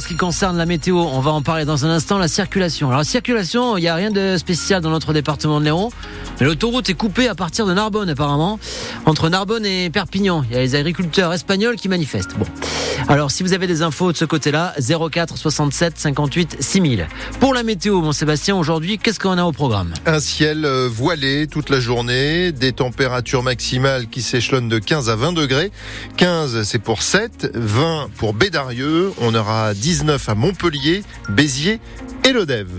en ce qui concerne la météo, on va en parler dans un instant. La circulation. Alors, la circulation, il n'y a rien de spécial dans notre département de Léon. L'autoroute est coupée à partir de Narbonne, apparemment. Entre Narbonne et Perpignan. Il y a les agriculteurs espagnols qui manifestent. Bon. Alors, si vous avez des infos de ce côté-là, 04 67 58 6000. Pour la météo, bon Sébastien, aujourd'hui, qu'est-ce qu'on a au programme? Un ciel euh, voilé toute la journée, des températures maximales qui s'échelonnent de 15 à 20 degrés. 15, c'est pour 7, 20 pour Bédarieux. On aura 19 à Montpellier, Béziers et Lodève.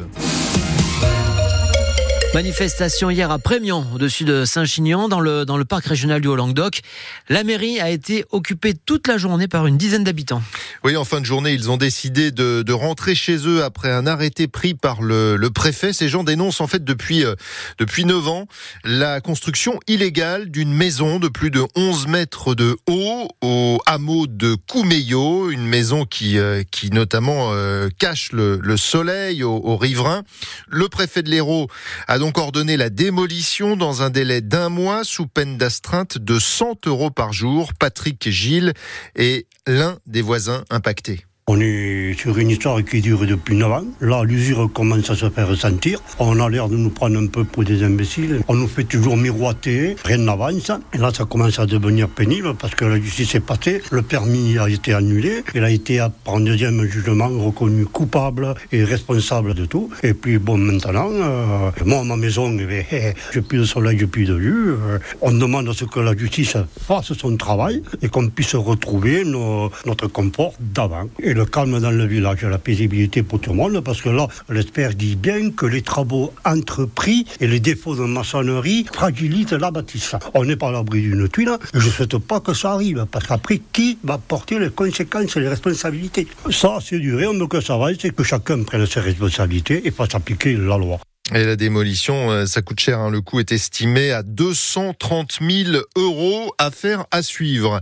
Manifestation hier à Prémian, au-dessus de Saint-Chinian, dans le, dans le parc régional du Haut-Languedoc. La mairie a été occupée toute la journée par une dizaine d'habitants. Oui, en fin de journée, ils ont décidé de, rentrer chez eux après un arrêté pris par le, le préfet. Ces gens dénoncent en fait depuis, euh, depuis 9 ans la construction illégale d'une maison de plus de 11 mètres de haut au hameau de Coumeillot, une maison qui, euh, qui notamment euh, cache le, le soleil aux, aux riverains. Le préfet de l'Hérault a donc ordonné la démolition dans un délai d'un mois sous peine d'astreinte de 100 euros par jour. Patrick Gilles est l'un des voisins impactés. On est sur une histoire qui dure depuis 9 ans. Là, l'usure commence à se faire ressentir. On a l'air de nous prendre un peu pour des imbéciles. On nous fait toujours miroiter, rien n'avance. Et là, ça commence à devenir pénible parce que la justice est passée, le permis a été annulé. Il a été, par un deuxième jugement, reconnu coupable et responsable de tout. Et puis, bon, maintenant, euh, moi, ma maison, eh bien, eh, j'ai plus de soleil, j'ai plus de vue. Euh, on demande à ce que la justice fasse son travail et qu'on puisse retrouver notre confort d'avant. Le calme dans le village, la paisibilité pour tout le monde, parce que là, l'expert dit bien que les travaux entrepris et les défauts de maçonnerie fragilisent la bâtisse. On n'est pas à l'abri d'une tuile, je ne souhaite pas que ça arrive, parce qu'après, qui va porter les conséquences et les responsabilités? Ça, c'est du rien que ça va, c'est que chacun prenne ses responsabilités et fasse appliquer la loi. Et la démolition, euh, ça coûte cher. hein. Le coût est estimé à 230 000 euros. Affaire à suivre.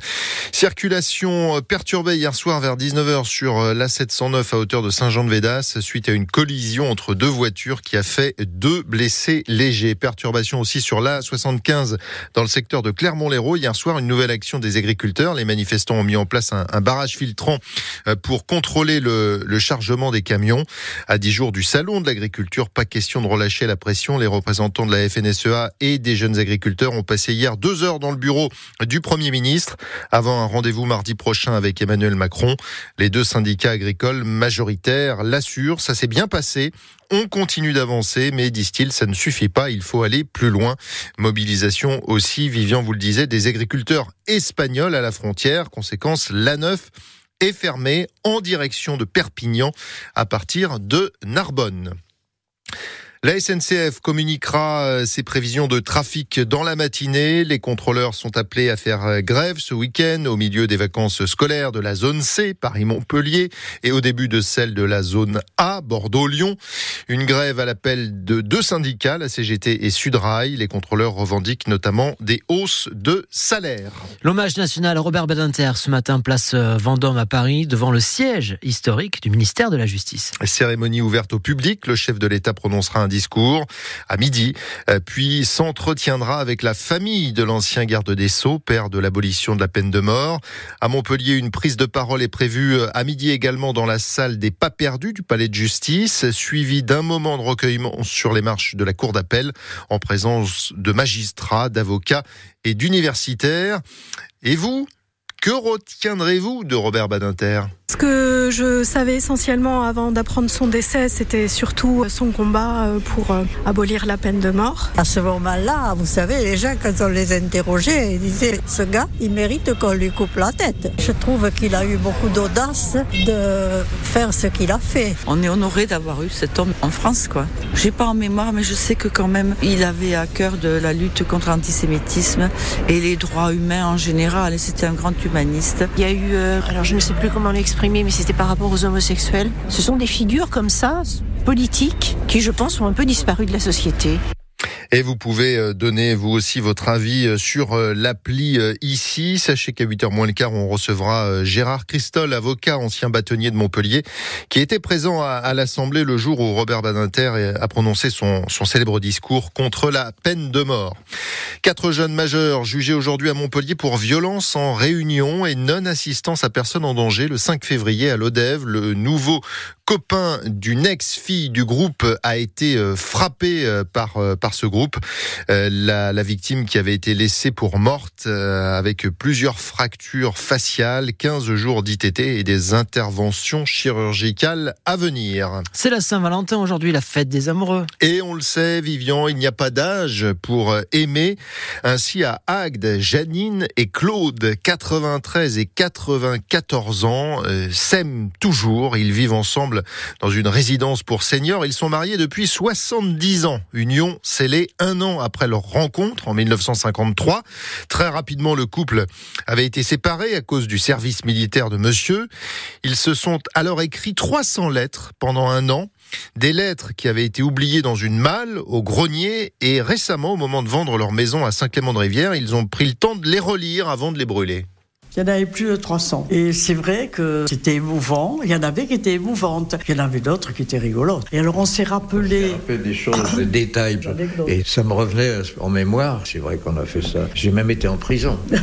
Circulation euh, perturbée hier soir vers 19h sur euh, l'A709 à hauteur de Saint-Jean-de-Védas suite à une collision entre deux voitures qui a fait deux blessés légers. Perturbation aussi sur l'A75 dans le secteur de Clermont-Lérault. Hier soir, une nouvelle action des agriculteurs. Les manifestants ont mis en place un, barrage filtrant pour contrôler le, le chargement des camions. À 10 jours du salon de l'agriculture, pas question de relâcher la pression. Les représentants de la FNSEA et des jeunes agriculteurs ont passé hier deux heures dans le bureau du Premier ministre avant un rendez-vous mardi prochain avec Emmanuel Macron. Les deux syndicats agricoles majoritaires l'assurent, ça s'est bien passé. On continue d'avancer, mais disent-ils, ça ne suffit pas, il faut aller plus loin. Mobilisation aussi, Vivian vous le disait, des agriculteurs espagnols à la frontière. Conséquence, l'A9 est fermée en direction de Perpignan à partir de Narbonne. La SNCF communiquera euh, ses prévisions de trafic dans la matinée. Les contrôleurs sont appelés à faire euh, grève ce week-end au milieu des vacances scolaires de la zone C, Paris-Montpellier, et au début de celle de la zone A, Bordeaux-Lyon. Une grève à l'appel de deux syndicats, la CGT et Sudrail. Les contrôleurs revendiquent notamment des hausses de salaire. L'hommage national à Robert Badinter ce matin, place euh, Vendôme à Paris, devant le siège historique du ministère de la Justice. Cérémonie ouverte au public, le chef de l'État prononcera un discours à midi, euh, puis s'entretiendra avec la famille de l'ancien garde des Sceaux, père de l'abolition de la peine de mort. À Montpellier, une prise de parole est prévue euh, à midi également dans la salle des pas perdus du palais de justice, suivi d'un moment de recueillement sur les marches de la cour d'appel en présence de magistrats, d'avocats et d'universitaires. Et vous, que retiendrez-vous de Robert Badinter? Ce que je savais essentiellement avant d'apprendre son décès, c'était surtout son combat euh, pour euh, abolir la peine de mort. À ce moment-là, vous savez, les gens, quand on les interrogeait, ils disaient Ce gars, il mérite qu'on lui coupe la tête. Je trouve qu'il a eu beaucoup d'audace de faire ce qu'il a fait. On est honoré d'avoir eu cet homme en France, quoi. J'ai pas en mémoire, mais je sais que quand même, il avait à cœur de la lutte contre l'antisémitisme et les droits humains en général. C'était un grand humaniste. Il y a eu, euh, alors je ne sais plus comment l'exprimer, mais c'était par rapport aux homosexuels. Ce sont des figures comme ça, politiques, qui je pense ont un peu disparu de la société. Et vous pouvez euh, donner vous aussi votre avis euh, sur euh, l'appli ici. Sachez qu'à 8h moins le quart, on recevra Gérard Christol, avocat, ancien bâtonnier de Montpellier, qui était présent à, l'Assemblée le jour où Robert Badinter a prononcé son, son célèbre discours contre la peine de mort. Quatre jeunes majeurs jugés aujourd'hui à Montpellier pour violence en réunion et non-assistance à personne en danger le 5 février à l'Odève. Le nouveau copain d'une ex-fille du groupe a été euh, frappé euh, par, euh, par ce groupe. La, la victime qui avait été laissée pour morte avec plusieurs fractures faciales, 15 jours d'ITT et des interventions chirurgicales à venir. C'est la Saint-Valentin aujourd'hui, la fête des amoureux. Et on le sait, Vivian, il n'y a pas d'âge pour aimer. Ainsi à Agde, Janine et Claude, 93 et 94 ans, s'aiment toujours. Ils vivent ensemble dans une résidence pour seniors. Ils sont mariés depuis 70 ans. Union scellée un an après leur rencontre en 1953. Très rapidement, le couple avait été séparé à cause du service militaire de monsieur. Ils se sont alors écrits 300 lettres pendant un an. Des lettres qui avaient été oubliées dans une malle au grenier et récemment, au moment de vendre leur maison à Saint-Clément-de-Rivière, ils ont pris le temps de les relire avant de les brûler. Il y en avait plus de 300. Et c'est vrai que c'était émouvant. Il y en avait qui étaient émouvantes. Il y en avait d'autres qui étaient rigolotes. Et alors on s'est rappelé. On fait des choses, des détails. Et ça me revenait en mémoire. C'est vrai qu'on a fait ça. J'ai même été en prison.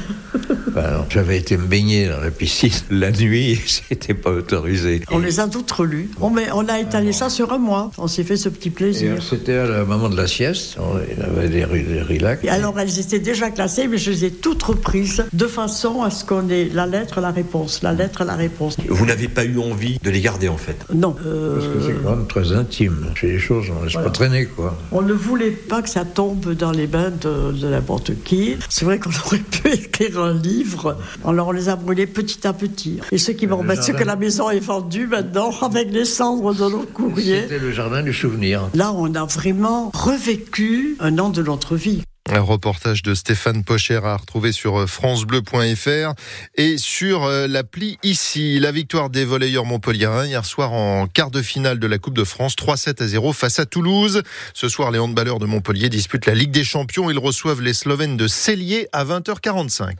J'avais été me baigner dans la piscine la nuit, c'était pas autorisé. On les a toutes relues. On, on a étalé ça sur un mois. On s'est fait ce petit plaisir. C'était à la moment de la sieste. On avait des, des Alors elles étaient déjà classées, mais je les ai toutes reprises de façon à ce qu'on ait la lettre, la réponse, la lettre, la réponse. Vous n'avez pas eu envie de les garder en fait Non. Parce que c'est quand même très intime. C'est des choses, on ne laisse pas traîner quoi. On ne voulait pas que ça tombe dans les mains de, de n'importe qui. C'est vrai qu'on aurait pu écrire un livre alors on les a brûlés petit à petit. Et ce qui m'embête, c'est que la maison est vendue maintenant avec les cendres de nos courriers. C'était le jardin du souvenir. Là, on a vraiment revécu un an de notre vie. Un reportage de Stéphane Pocher à retrouver sur euh, francebleu.fr et sur euh, l'appli ici. La victoire des volleyeurs montpelliérains hier soir en quart de finale de la Coupe de France, 3-7 à 0 face à Toulouse. Ce soir, les handballeurs de Montpellier disputent la Ligue des Champions. Ils reçoivent les Slovènes de Cellier à 20h45.